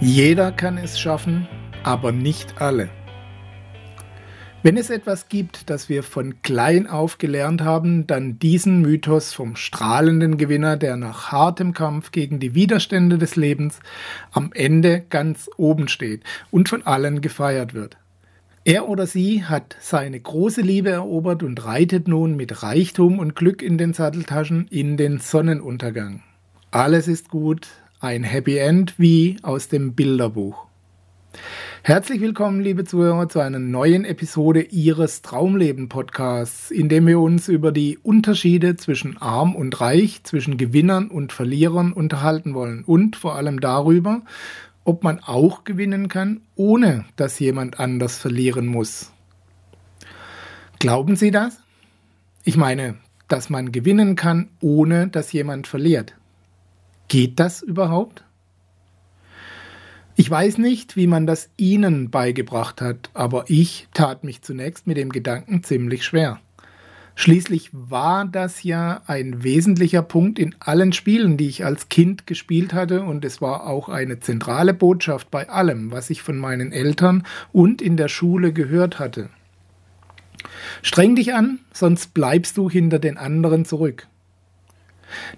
Jeder kann es schaffen, aber nicht alle. Wenn es etwas gibt, das wir von klein auf gelernt haben, dann diesen Mythos vom strahlenden Gewinner, der nach hartem Kampf gegen die Widerstände des Lebens am Ende ganz oben steht und von allen gefeiert wird. Er oder sie hat seine große Liebe erobert und reitet nun mit Reichtum und Glück in den Satteltaschen in den Sonnenuntergang. Alles ist gut, ein Happy End wie aus dem Bilderbuch. Herzlich willkommen, liebe Zuhörer, zu einer neuen Episode Ihres Traumleben Podcasts, in dem wir uns über die Unterschiede zwischen arm und reich, zwischen Gewinnern und Verlierern unterhalten wollen und vor allem darüber, ob man auch gewinnen kann, ohne dass jemand anders verlieren muss. Glauben Sie das? Ich meine, dass man gewinnen kann, ohne dass jemand verliert. Geht das überhaupt? Ich weiß nicht, wie man das Ihnen beigebracht hat, aber ich tat mich zunächst mit dem Gedanken ziemlich schwer. Schließlich war das ja ein wesentlicher Punkt in allen Spielen, die ich als Kind gespielt hatte, und es war auch eine zentrale Botschaft bei allem, was ich von meinen Eltern und in der Schule gehört hatte. Streng dich an, sonst bleibst du hinter den anderen zurück.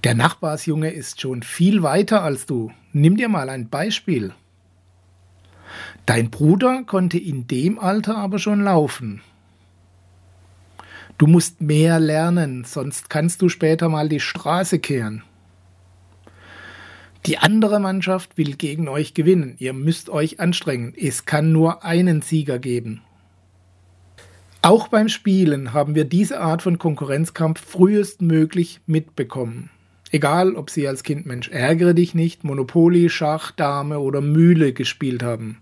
Der Nachbarsjunge ist schon viel weiter als du. Nimm dir mal ein Beispiel. Dein Bruder konnte in dem Alter aber schon laufen. Du musst mehr lernen, sonst kannst du später mal die Straße kehren. Die andere Mannschaft will gegen euch gewinnen. Ihr müsst euch anstrengen. Es kann nur einen Sieger geben. Auch beim Spielen haben wir diese Art von Konkurrenzkampf frühestmöglich mitbekommen. Egal, ob Sie als Kind Mensch ärgere dich nicht, Monopoly, Schach, Dame oder Mühle gespielt haben.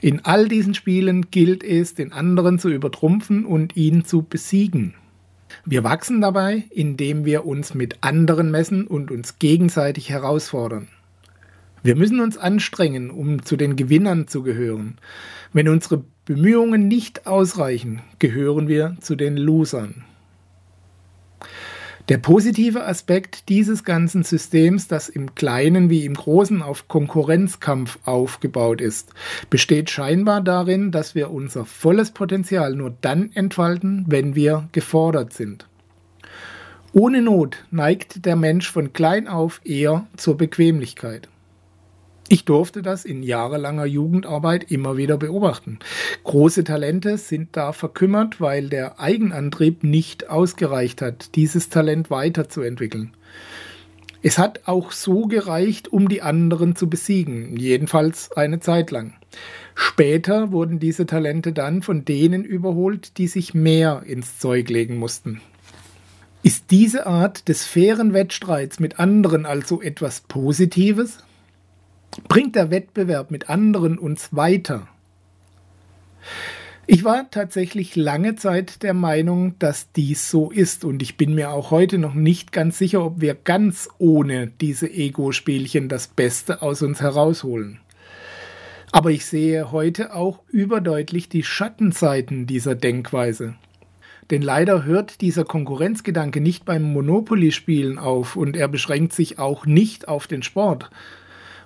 In all diesen Spielen gilt es, den anderen zu übertrumpfen und ihn zu besiegen. Wir wachsen dabei, indem wir uns mit anderen messen und uns gegenseitig herausfordern. Wir müssen uns anstrengen, um zu den Gewinnern zu gehören. Wenn unsere Bemühungen nicht ausreichen, gehören wir zu den Losern. Der positive Aspekt dieses ganzen Systems, das im Kleinen wie im Großen auf Konkurrenzkampf aufgebaut ist, besteht scheinbar darin, dass wir unser volles Potenzial nur dann entfalten, wenn wir gefordert sind. Ohne Not neigt der Mensch von klein auf eher zur Bequemlichkeit. Ich durfte das in jahrelanger Jugendarbeit immer wieder beobachten. Große Talente sind da verkümmert, weil der Eigenantrieb nicht ausgereicht hat, dieses Talent weiterzuentwickeln. Es hat auch so gereicht, um die anderen zu besiegen, jedenfalls eine Zeit lang. Später wurden diese Talente dann von denen überholt, die sich mehr ins Zeug legen mussten. Ist diese Art des fairen Wettstreits mit anderen also etwas Positives? Bringt der Wettbewerb mit anderen uns weiter? Ich war tatsächlich lange Zeit der Meinung, dass dies so ist und ich bin mir auch heute noch nicht ganz sicher, ob wir ganz ohne diese Ego-Spielchen das Beste aus uns herausholen. Aber ich sehe heute auch überdeutlich die Schattenseiten dieser Denkweise. Denn leider hört dieser Konkurrenzgedanke nicht beim Monopoly-Spielen auf und er beschränkt sich auch nicht auf den Sport,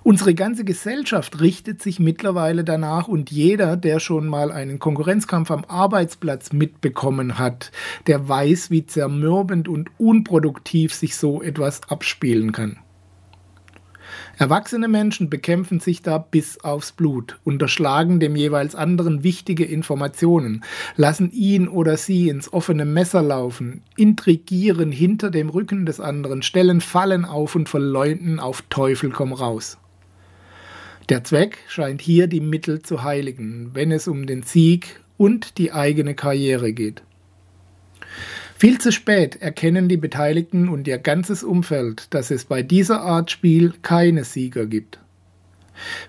Unsere ganze Gesellschaft richtet sich mittlerweile danach und jeder, der schon mal einen Konkurrenzkampf am Arbeitsplatz mitbekommen hat, der weiß, wie zermürbend und unproduktiv sich so etwas abspielen kann. Erwachsene Menschen bekämpfen sich da bis aufs Blut, unterschlagen dem jeweils anderen wichtige Informationen, lassen ihn oder sie ins offene Messer laufen, intrigieren hinter dem Rücken des anderen, stellen Fallen auf und verleumden auf Teufel komm raus. Der Zweck scheint hier die Mittel zu heiligen, wenn es um den Sieg und die eigene Karriere geht. Viel zu spät erkennen die Beteiligten und ihr ganzes Umfeld, dass es bei dieser Art Spiel keine Sieger gibt.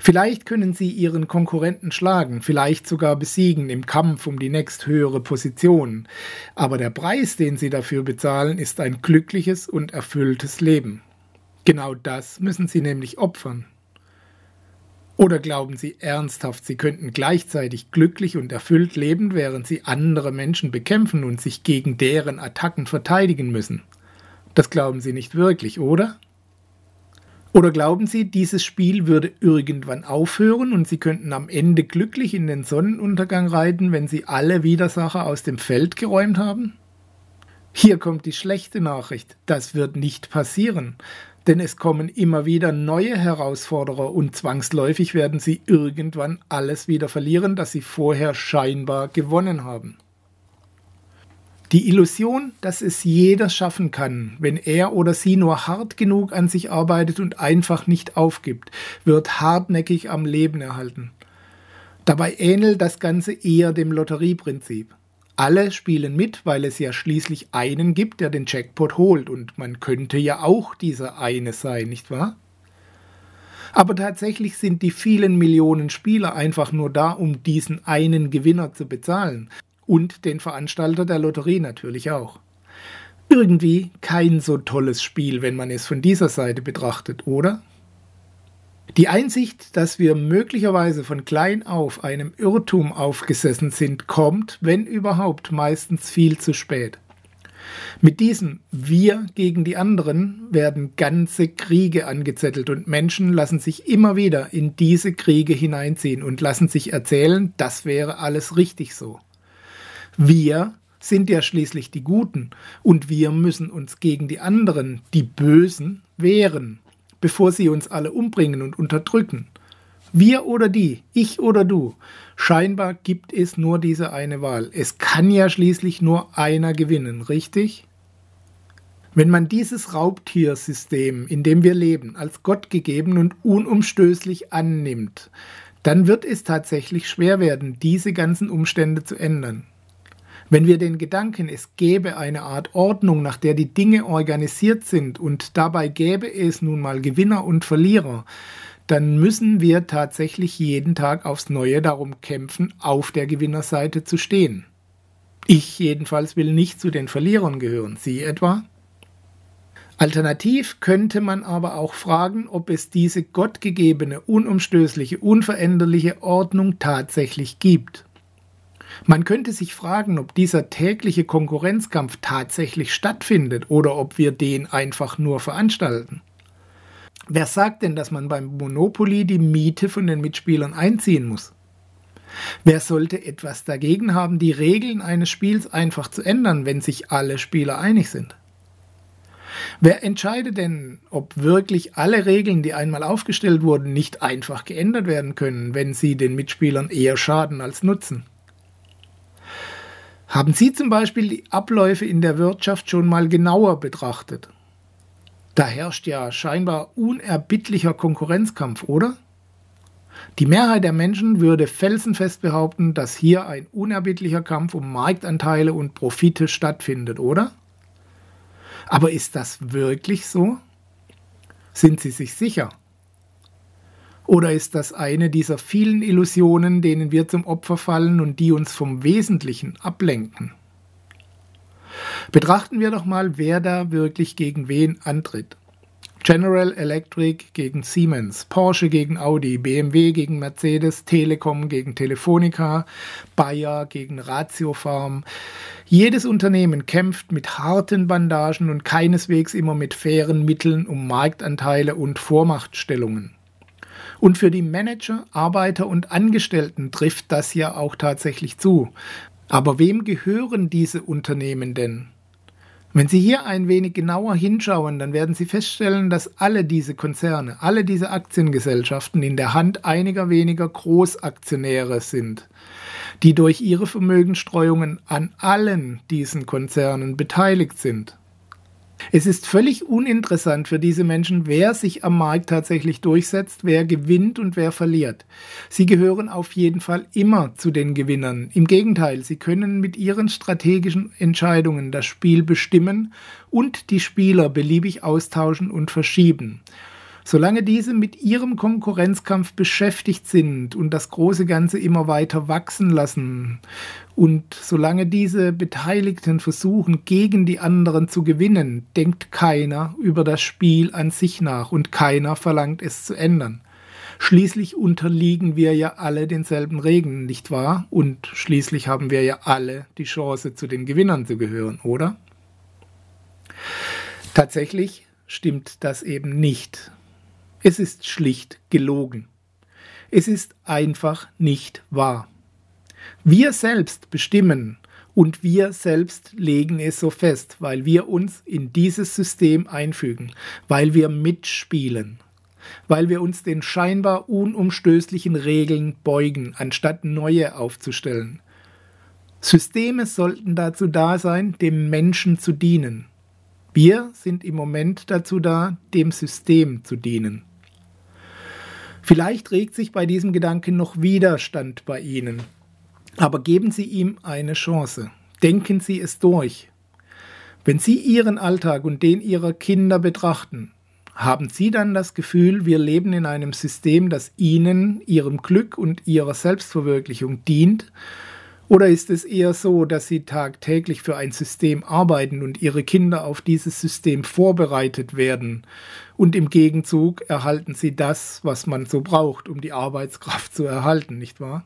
Vielleicht können Sie Ihren Konkurrenten schlagen, vielleicht sogar besiegen im Kampf um die nächsthöhere Position, aber der Preis, den Sie dafür bezahlen, ist ein glückliches und erfülltes Leben. Genau das müssen Sie nämlich opfern. Oder glauben Sie ernsthaft, Sie könnten gleichzeitig glücklich und erfüllt leben, während Sie andere Menschen bekämpfen und sich gegen deren Attacken verteidigen müssen? Das glauben Sie nicht wirklich, oder? Oder glauben Sie, dieses Spiel würde irgendwann aufhören und Sie könnten am Ende glücklich in den Sonnenuntergang reiten, wenn Sie alle Widersacher aus dem Feld geräumt haben? Hier kommt die schlechte Nachricht. Das wird nicht passieren denn es kommen immer wieder neue Herausforderer und zwangsläufig werden sie irgendwann alles wieder verlieren, das sie vorher scheinbar gewonnen haben. Die Illusion, dass es jeder schaffen kann, wenn er oder sie nur hart genug an sich arbeitet und einfach nicht aufgibt, wird hartnäckig am Leben erhalten. Dabei ähnelt das Ganze eher dem Lotterieprinzip. Alle spielen mit, weil es ja schließlich einen gibt, der den Jackpot holt. Und man könnte ja auch dieser eine sein, nicht wahr? Aber tatsächlich sind die vielen Millionen Spieler einfach nur da, um diesen einen Gewinner zu bezahlen. Und den Veranstalter der Lotterie natürlich auch. Irgendwie kein so tolles Spiel, wenn man es von dieser Seite betrachtet, oder? Die Einsicht, dass wir möglicherweise von klein auf einem Irrtum aufgesessen sind, kommt, wenn überhaupt, meistens viel zu spät. Mit diesem Wir gegen die anderen werden ganze Kriege angezettelt und Menschen lassen sich immer wieder in diese Kriege hineinziehen und lassen sich erzählen, das wäre alles richtig so. Wir sind ja schließlich die Guten und wir müssen uns gegen die anderen, die Bösen, wehren bevor sie uns alle umbringen und unterdrücken. Wir oder die, ich oder du. Scheinbar gibt es nur diese eine Wahl. Es kann ja schließlich nur einer gewinnen, richtig? Wenn man dieses Raubtiersystem, in dem wir leben, als Gott gegeben und unumstößlich annimmt, dann wird es tatsächlich schwer werden, diese ganzen Umstände zu ändern. Wenn wir den Gedanken, es gäbe eine Art Ordnung, nach der die Dinge organisiert sind und dabei gäbe es nun mal Gewinner und Verlierer, dann müssen wir tatsächlich jeden Tag aufs Neue darum kämpfen, auf der Gewinnerseite zu stehen. Ich jedenfalls will nicht zu den Verlierern gehören. Sie etwa? Alternativ könnte man aber auch fragen, ob es diese gottgegebene, unumstößliche, unveränderliche Ordnung tatsächlich gibt. Man könnte sich fragen, ob dieser tägliche Konkurrenzkampf tatsächlich stattfindet oder ob wir den einfach nur veranstalten. Wer sagt denn, dass man beim Monopoly die Miete von den Mitspielern einziehen muss? Wer sollte etwas dagegen haben, die Regeln eines Spiels einfach zu ändern, wenn sich alle Spieler einig sind? Wer entscheidet denn, ob wirklich alle Regeln, die einmal aufgestellt wurden, nicht einfach geändert werden können, wenn sie den Mitspielern eher schaden als nutzen? Haben Sie zum Beispiel die Abläufe in der Wirtschaft schon mal genauer betrachtet? Da herrscht ja scheinbar unerbittlicher Konkurrenzkampf, oder? Die Mehrheit der Menschen würde felsenfest behaupten, dass hier ein unerbittlicher Kampf um Marktanteile und Profite stattfindet, oder? Aber ist das wirklich so? Sind Sie sich sicher? Oder ist das eine dieser vielen Illusionen, denen wir zum Opfer fallen und die uns vom Wesentlichen ablenken? Betrachten wir doch mal, wer da wirklich gegen wen antritt. General Electric gegen Siemens, Porsche gegen Audi, BMW gegen Mercedes, Telekom gegen Telefonica, Bayer gegen Ratiofarm. Jedes Unternehmen kämpft mit harten Bandagen und keineswegs immer mit fairen Mitteln um Marktanteile und Vormachtstellungen. Und für die Manager, Arbeiter und Angestellten trifft das ja auch tatsächlich zu. Aber wem gehören diese Unternehmen denn? Wenn Sie hier ein wenig genauer hinschauen, dann werden Sie feststellen, dass alle diese Konzerne, alle diese Aktiengesellschaften in der Hand einiger weniger Großaktionäre sind, die durch ihre Vermögensstreuungen an allen diesen Konzernen beteiligt sind. Es ist völlig uninteressant für diese Menschen, wer sich am Markt tatsächlich durchsetzt, wer gewinnt und wer verliert. Sie gehören auf jeden Fall immer zu den Gewinnern. Im Gegenteil, sie können mit ihren strategischen Entscheidungen das Spiel bestimmen und die Spieler beliebig austauschen und verschieben. Solange diese mit ihrem Konkurrenzkampf beschäftigt sind und das große Ganze immer weiter wachsen lassen und solange diese Beteiligten versuchen, gegen die anderen zu gewinnen, denkt keiner über das Spiel an sich nach und keiner verlangt es zu ändern. Schließlich unterliegen wir ja alle denselben Regeln, nicht wahr? Und schließlich haben wir ja alle die Chance, zu den Gewinnern zu gehören, oder? Tatsächlich stimmt das eben nicht. Es ist schlicht gelogen. Es ist einfach nicht wahr. Wir selbst bestimmen und wir selbst legen es so fest, weil wir uns in dieses System einfügen, weil wir mitspielen, weil wir uns den scheinbar unumstößlichen Regeln beugen, anstatt neue aufzustellen. Systeme sollten dazu da sein, dem Menschen zu dienen. Wir sind im Moment dazu da, dem System zu dienen. Vielleicht regt sich bei diesem Gedanken noch Widerstand bei Ihnen, aber geben Sie ihm eine Chance. Denken Sie es durch. Wenn Sie Ihren Alltag und den Ihrer Kinder betrachten, haben Sie dann das Gefühl, wir leben in einem System, das Ihnen, Ihrem Glück und Ihrer Selbstverwirklichung dient? Oder ist es eher so, dass Sie tagtäglich für ein System arbeiten und Ihre Kinder auf dieses System vorbereitet werden und im Gegenzug erhalten Sie das, was man so braucht, um die Arbeitskraft zu erhalten, nicht wahr?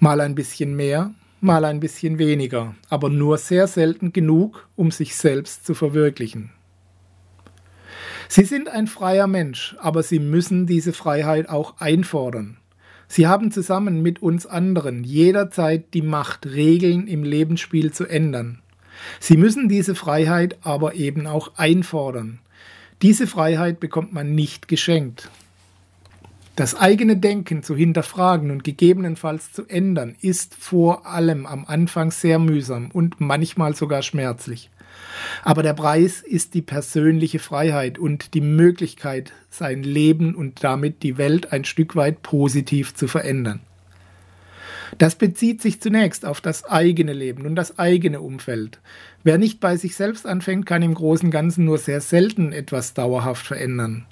Mal ein bisschen mehr, mal ein bisschen weniger, aber nur sehr selten genug, um sich selbst zu verwirklichen. Sie sind ein freier Mensch, aber Sie müssen diese Freiheit auch einfordern. Sie haben zusammen mit uns anderen jederzeit die Macht, Regeln im Lebensspiel zu ändern. Sie müssen diese Freiheit aber eben auch einfordern. Diese Freiheit bekommt man nicht geschenkt. Das eigene Denken zu hinterfragen und gegebenenfalls zu ändern, ist vor allem am Anfang sehr mühsam und manchmal sogar schmerzlich. Aber der Preis ist die persönliche Freiheit und die Möglichkeit, sein Leben und damit die Welt ein Stück weit positiv zu verändern. Das bezieht sich zunächst auf das eigene Leben und das eigene Umfeld. Wer nicht bei sich selbst anfängt, kann im Großen und Ganzen nur sehr selten etwas dauerhaft verändern.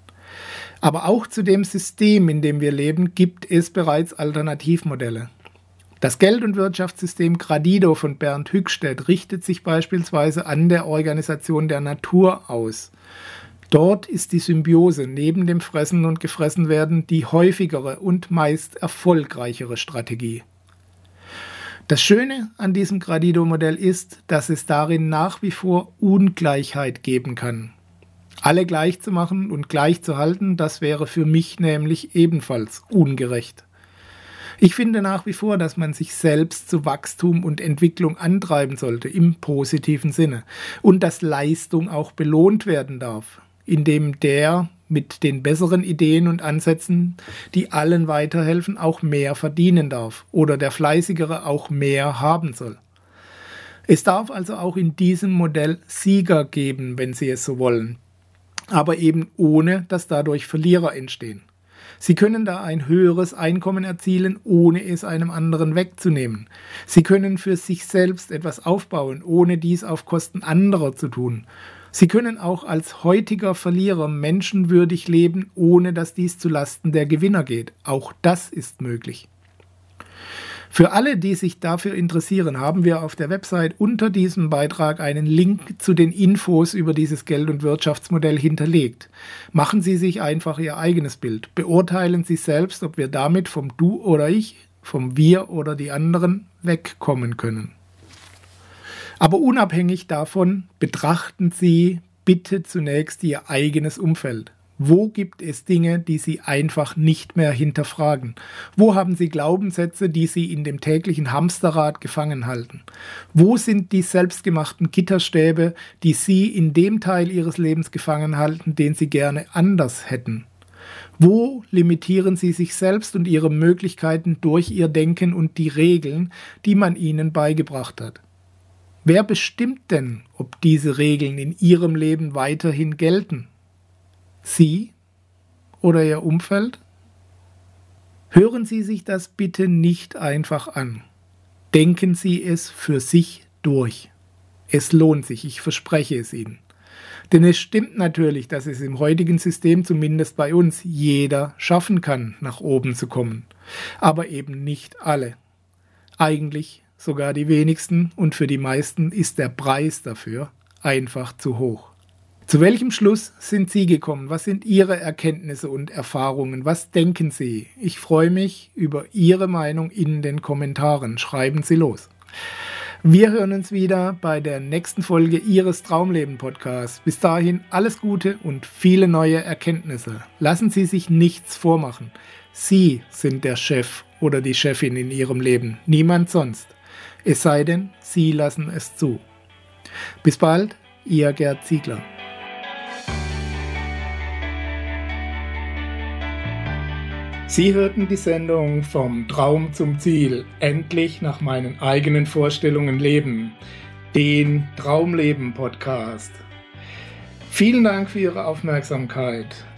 Aber auch zu dem System, in dem wir leben, gibt es bereits Alternativmodelle. Das Geld- und Wirtschaftssystem Gradido von Bernd Hückstedt richtet sich beispielsweise an der Organisation der Natur aus. Dort ist die Symbiose neben dem Fressen und Gefressenwerden die häufigere und meist erfolgreichere Strategie. Das Schöne an diesem Gradido-Modell ist, dass es darin nach wie vor Ungleichheit geben kann. Alle gleich zu machen und gleich zu halten, das wäre für mich nämlich ebenfalls ungerecht. Ich finde nach wie vor, dass man sich selbst zu Wachstum und Entwicklung antreiben sollte, im positiven Sinne. Und dass Leistung auch belohnt werden darf, indem der mit den besseren Ideen und Ansätzen, die allen weiterhelfen, auch mehr verdienen darf oder der Fleißigere auch mehr haben soll. Es darf also auch in diesem Modell Sieger geben, wenn Sie es so wollen, aber eben ohne, dass dadurch Verlierer entstehen. Sie können da ein höheres Einkommen erzielen, ohne es einem anderen wegzunehmen. Sie können für sich selbst etwas aufbauen, ohne dies auf Kosten anderer zu tun. Sie können auch als heutiger Verlierer menschenwürdig leben, ohne dass dies zu Lasten der Gewinner geht. Auch das ist möglich. Für alle, die sich dafür interessieren, haben wir auf der Website unter diesem Beitrag einen Link zu den Infos über dieses Geld- und Wirtschaftsmodell hinterlegt. Machen Sie sich einfach Ihr eigenes Bild. Beurteilen Sie selbst, ob wir damit vom Du oder Ich, vom Wir oder die anderen wegkommen können. Aber unabhängig davon betrachten Sie bitte zunächst Ihr eigenes Umfeld. Wo gibt es Dinge, die Sie einfach nicht mehr hinterfragen? Wo haben Sie Glaubenssätze, die Sie in dem täglichen Hamsterrad gefangen halten? Wo sind die selbstgemachten Gitterstäbe, die Sie in dem Teil Ihres Lebens gefangen halten, den Sie gerne anders hätten? Wo limitieren Sie sich selbst und Ihre Möglichkeiten durch Ihr Denken und die Regeln, die man Ihnen beigebracht hat? Wer bestimmt denn, ob diese Regeln in Ihrem Leben weiterhin gelten? Sie oder Ihr Umfeld? Hören Sie sich das bitte nicht einfach an. Denken Sie es für sich durch. Es lohnt sich, ich verspreche es Ihnen. Denn es stimmt natürlich, dass es im heutigen System zumindest bei uns jeder schaffen kann, nach oben zu kommen. Aber eben nicht alle. Eigentlich sogar die wenigsten und für die meisten ist der Preis dafür einfach zu hoch. Zu welchem Schluss sind Sie gekommen? Was sind Ihre Erkenntnisse und Erfahrungen? Was denken Sie? Ich freue mich über Ihre Meinung in den Kommentaren. Schreiben Sie los. Wir hören uns wieder bei der nächsten Folge Ihres Traumleben Podcasts. Bis dahin alles Gute und viele neue Erkenntnisse. Lassen Sie sich nichts vormachen. Sie sind der Chef oder die Chefin in Ihrem Leben, niemand sonst. Es sei denn, Sie lassen es zu. Bis bald, Ihr Gerd Ziegler. Sie hörten die Sendung Vom Traum zum Ziel, endlich nach meinen eigenen Vorstellungen leben, den Traumleben Podcast. Vielen Dank für Ihre Aufmerksamkeit.